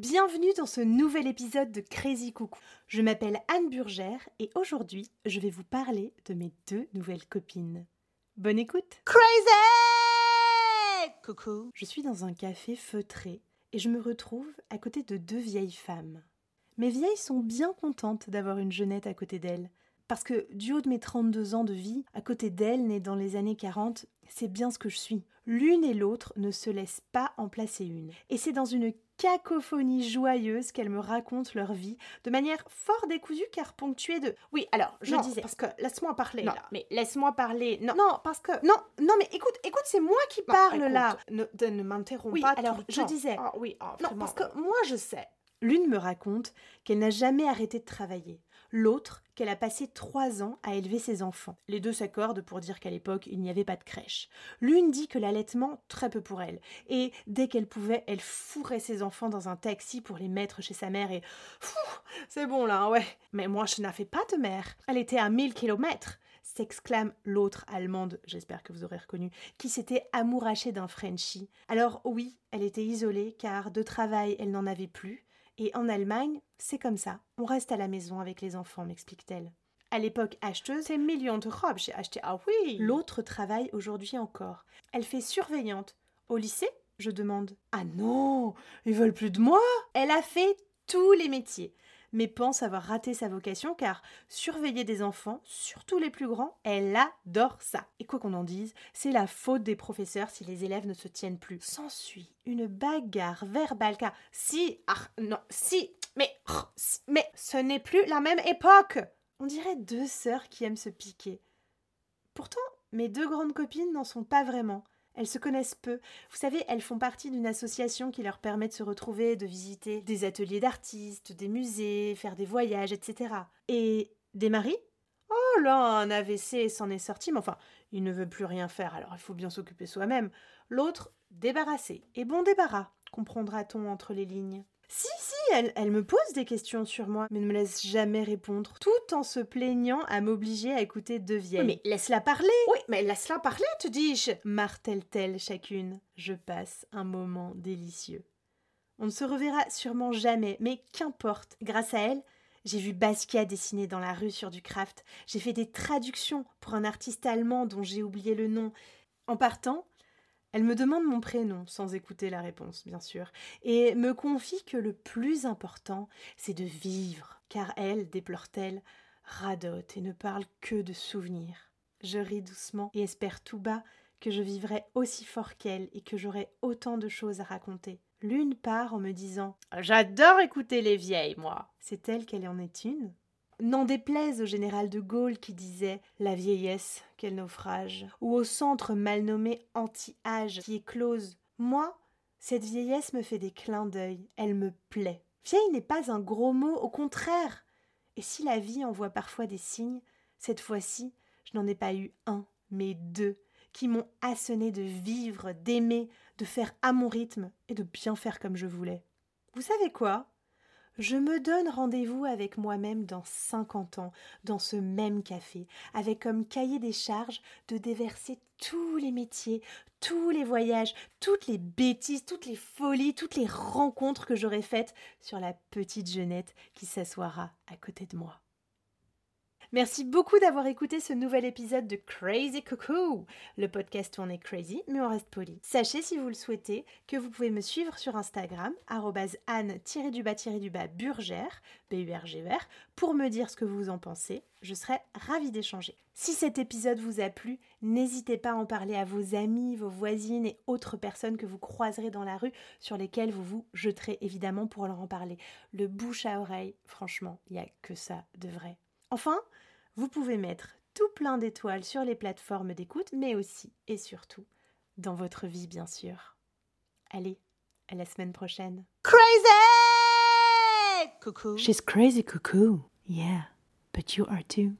Bienvenue dans ce nouvel épisode de Crazy Coucou. Je m'appelle Anne Burgère et aujourd'hui, je vais vous parler de mes deux nouvelles copines. Bonne écoute Crazy Coucou Je suis dans un café feutré et je me retrouve à côté de deux vieilles femmes. Mes vieilles sont bien contentes d'avoir une jeunette à côté d'elles. Parce que du haut de mes 32 ans de vie, à côté d'elles, nées dans les années 40, c'est bien ce que je suis. L'une et l'autre ne se laissent pas en placer une. Et c'est dans une cacophonie joyeuse qu'elles me racontent leur vie de manière fort décousue car ponctuée de oui alors je Non, disais parce que laisse-moi parler non là. mais laisse-moi parler non Non, parce que non non mais écoute écoute c'est moi qui Non, parle écoute, là Ne, ne m'interromps Oui, pas. alors, tout le je temps. disais- Ah oui, ah, non parce que moi je sais l'une me raconte qu'elle n'a jamais arrêté de travailler l'autre qu'elle a passé trois ans à élever ses enfants. Les deux s'accordent pour dire qu'à l'époque il n'y avait pas de crèche. L'une dit que l'allaitement, très peu pour elle, et dès qu'elle pouvait, elle fourrait ses enfants dans un taxi pour les mettre chez sa mère et c'est bon là, ouais. Mais moi je n'avais pas de mère. Elle était à 1000 kilomètres s'exclame l'autre allemande, j'espère que vous aurez reconnu, qui s'était amourachée d'un Frenchie. Alors oui, elle était isolée car de travail elle n'en avait plus, et en Allemagne, c'est comme ça, on reste à la maison avec les enfants, m'explique-t-elle. À l'époque acheteuse, C'est millions de robes, j'ai acheté. Ah oui l'autre travaille aujourd'hui encore. Elle fait surveillante. Au lycée? Je demande. Ah non Ils veulent plus de moi Elle a fait tous les métiers, mais pense avoir raté sa vocation car surveiller des enfants, surtout les plus grands, elle adore ça. Et quoi qu'on en dise, c'est la faute des professeurs si les élèves ne se tiennent plus. S'ensuit une bagarre verbale car si, Ah non, si Mais, oh, mais ce n'est plus la même époque on dirait deux sœurs qui aiment se piquer. Pourtant, mes deux grandes copines n'en sont pas vraiment. Elles se connaissent peu. Vous savez, elles font partie d'une association qui leur permet de se retrouver, de visiter des ateliers d'artistes, des musées, faire des voyages, etc. Et des maris? Oh là, un AVC s'en est sorti, mais enfin, il ne veut plus rien faire, alors il faut bien s'occuper soi-même. L'autre, débarrassé. Et bon débarras, comprendra-t-on entre les lignes. Si, si, elle, elle me pose des questions sur moi, mais ne me laisse jamais répondre, tout en se plaignant à m'obliger à écouter deux vieilles. Oui, mais laisse-la parler Oui, mais laisse-la parler, te dis-je martèle-t-elle chacune. Je passe un moment délicieux. On ne se reverra sûrement jamais, mais qu'importe. Grâce à elle, j'ai vu Basquiat dessiner dans la rue sur du craft. J'ai fait des traductions pour un artiste allemand dont j'ai oublié le nom. En partant, elle me demande mon prénom, sans écouter la réponse, bien sûr, et me confie que le plus important, c'est de vivre, car elle, déplore-t-elle, radote et ne parle que de souvenirs. Je ris doucement et espère tout bas que je vivrai aussi fort qu'elle et que j'aurai autant de choses à raconter. L'une part en me disant J'adore écouter les vieilles, moi. C'est elle qu'elle en est une N'en déplaise au général de Gaulle qui disait La vieillesse, quel naufrage ou au centre mal nommé anti-âge qui éclose. Moi, cette vieillesse me fait des clins d'œil, elle me plaît. Vieille n'est pas un gros mot, au contraire. Et si la vie envoie parfois des signes, cette fois-ci, je n'en ai pas eu un, mais deux, qui m'ont assoné de vivre, d'aimer, de faire à mon rythme et de bien faire comme je voulais. Vous savez quoi? Je me donne rendez-vous avec moi-même dans 50 ans, dans ce même café, avec comme cahier des charges de déverser tous les métiers, tous les voyages, toutes les bêtises, toutes les folies, toutes les rencontres que j'aurais faites sur la petite jeunette qui s'assoira à côté de moi. Merci beaucoup d'avoir écouté ce nouvel épisode de Crazy Cuckoo. Le podcast tourné crazy, mais on reste poli. Sachez, si vous le souhaitez, que vous pouvez me suivre sur Instagram, anne-burgère, B-U-R-G-R, pour me dire ce que vous en pensez. Je serai ravie d'échanger. Si cet épisode vous a plu, n'hésitez pas à en parler à vos amis, vos voisines et autres personnes que vous croiserez dans la rue, sur lesquelles vous vous jeterez évidemment pour leur en parler. Le bouche à oreille, franchement, il n'y a que ça de vrai. Enfin, vous pouvez mettre tout plein d'étoiles sur les plateformes d'écoute, mais aussi et surtout dans votre vie, bien sûr. Allez, à la semaine prochaine. Crazy Coucou She's crazy cuckoo. Yeah, but you are too.